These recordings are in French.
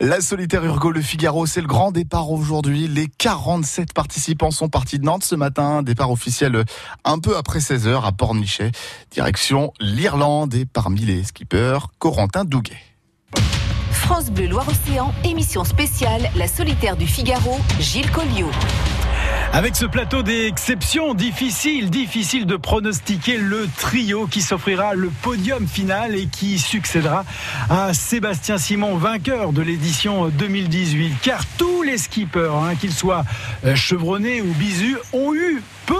La solitaire Urgo Le Figaro, c'est le grand départ aujourd'hui. Les 47 participants sont partis de Nantes ce matin. Départ officiel un peu après 16h à Pornichet. Direction l'Irlande et parmi les skippers, Corentin Douguet. France Bleu Loire-Océan, émission spéciale La solitaire du Figaro, Gilles Colliot. Avec ce plateau d'exception, difficile, difficile de pronostiquer le trio qui s'offrira le podium final et qui succédera à Sébastien Simon, vainqueur de l'édition 2018. Car tous les skippers, hein, qu'ils soient euh, chevronnés ou bisus, ont eu peu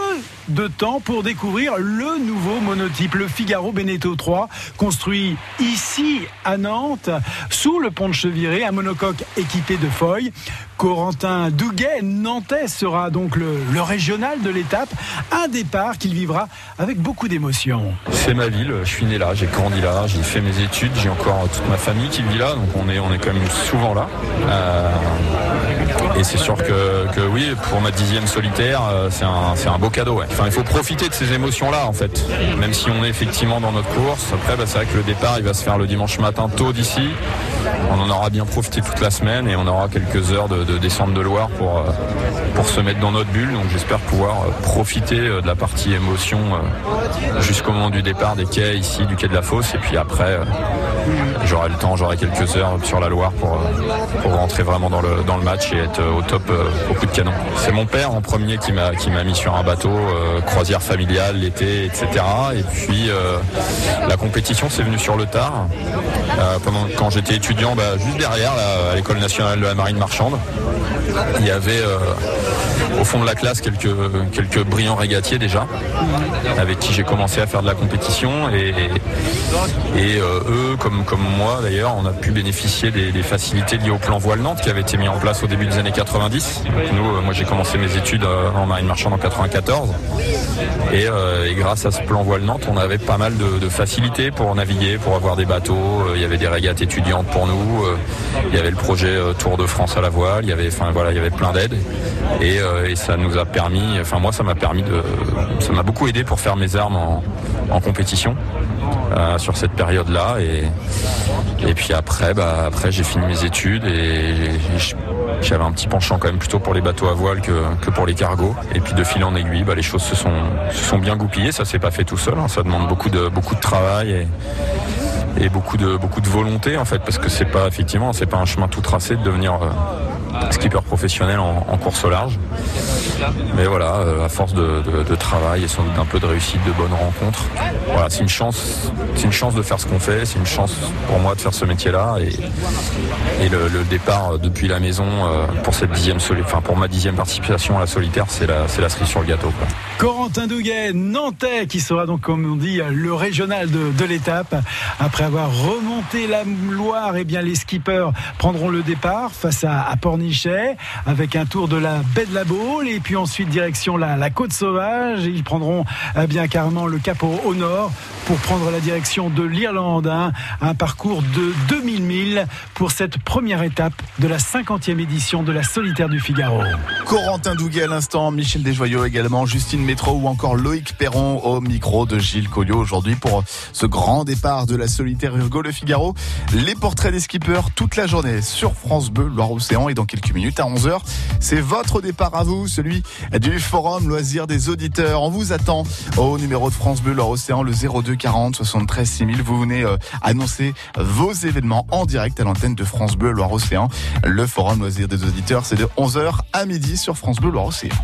de temps pour découvrir le nouveau monotype, le Figaro Beneteau 3, construit ici à Nantes, sous le pont de Cheviré, un monocoque équipé de feuilles. Corentin Douguet, nantais, sera donc le, régional de l'étape. Un départ qu'il vivra avec beaucoup d'émotion. C'est ma ville, je suis né là, j'ai grandi là, j'ai fait mes études, j'ai encore toute ma famille qui vit là, donc on est, on est quand même souvent là. Euh, et c'est sûr que, oui, pour ma dixième solitaire, euh, c'est un, beau cadeau. Enfin, il faut profiter de ces émotions-là, en fait. Même si on est effectivement dans notre course. Après, bah, c'est vrai que le départ, il va se faire le dimanche matin tôt d'ici. On en aura bien profité toute la semaine et on aura quelques heures de, descente de Loire pour, euh, pour se mettre dans notre bulle. Donc j'espère pouvoir euh, profiter de la partie émotion jusqu'au moment du départ des quais ici, du quai de la Fosse. Et puis après, j'aurai le temps, j'aurai quelques heures sur la Loire pour, pour rentrer vraiment dans le, dans le match être au top euh, au coup de canon. C'est mon père en premier qui m'a qui m'a mis sur un bateau, euh, croisière familiale l'été, etc. Et puis euh, la compétition c'est venu sur le tard. quand j'étais étudiant, bah, juste derrière à l'école nationale de la marine marchande, il y avait au fond de la classe quelques, quelques brillants régatiers déjà, avec qui j'ai commencé à faire de la compétition. Et, et eux, comme, comme moi d'ailleurs, on a pu bénéficier des, facilités liées au plan voile qui avait été mis en place au début années 90. Nous, euh, moi j'ai commencé mes études euh, en marine marchande en 94. Euh, et, grâce à ce plan voile Nantes, on avait pas mal de, facilités pour naviguer, pour avoir des bateaux. Il y avait des régates étudiantes pour nous. Il y avait le projet Tour de France à la voile. Il y avait, enfin voilà, il y avait plein d'aides. Et, ça nous a permis, enfin moi ça m'a permis de, ça m'a beaucoup aidé pour faire mes armes en, compétition. sur cette période-là et, et puis après bah, après j'ai fini mes études et j'avais un petit penchant quand même plutôt pour les bateaux à voile que, que pour les cargos. Et puis de fil en aiguille, bah, les choses se sont, se sont bien goupillées. Ça s'est pas fait tout seul. Hein. Ça demande beaucoup de, beaucoup de travail et, et beaucoup de, beaucoup de volonté en fait, parce que c'est pas effectivement, c'est pas un chemin tout tracé de devenir euh, skipper professionnel en, course au large. Mais voilà, euh, à force de, travail et sans doute un peu de réussite, de bonnes rencontres, voilà, c'est une chance, c'est une chance de faire ce qu'on fait, c'est une chance pour moi de faire ce métier-là et, et le, départ euh, depuis la maison pour cette dixième, enfin pour ma dixième participation à la solitaire, c'est la, c'est la cerise sur le gâteau. Corentin Douguet, Nantais, qui sera donc, comme on dit, le régional de, de l'étape. Après avoir remonté la Loire, et eh bien les skippers prendront le départ face à, Pornichet avec un tour de la baie de la Baule. Et puis ensuite direction la, la côte sauvage. ils prendront eh bien carrément le cap au, nord pour prendre la direction de l'Irlande. Hein. un parcours de 2000 milles pour cette première étape de la 50e édition de la Solitaire du Figaro. Corentin Douguet à l'instant, Michel Desjoyaux également, Justine Métro ou encore Loïc Perron au micro de Gilles Colliot aujourd'hui pour ce grand départ de la Solitaire Urgo Le Figaro. Les portraits des skippers toute la journée sur France Bleu, Loire-Océan. Et dans quelques minutes, à 11h, c'est votre départ à vous, celui du Forum Loisirs des Auditeurs. On vous attend au numéro de France Bleu, Loire-Océan, le 02 40 73 6000. Vous venez euh, annoncer vos événements en direct à l'antenne de France Bleu, Loire-Océan. Le Forum Loisirs des Auditeurs, c'est de 11h à midi sur France Bleu, Loire-Océan.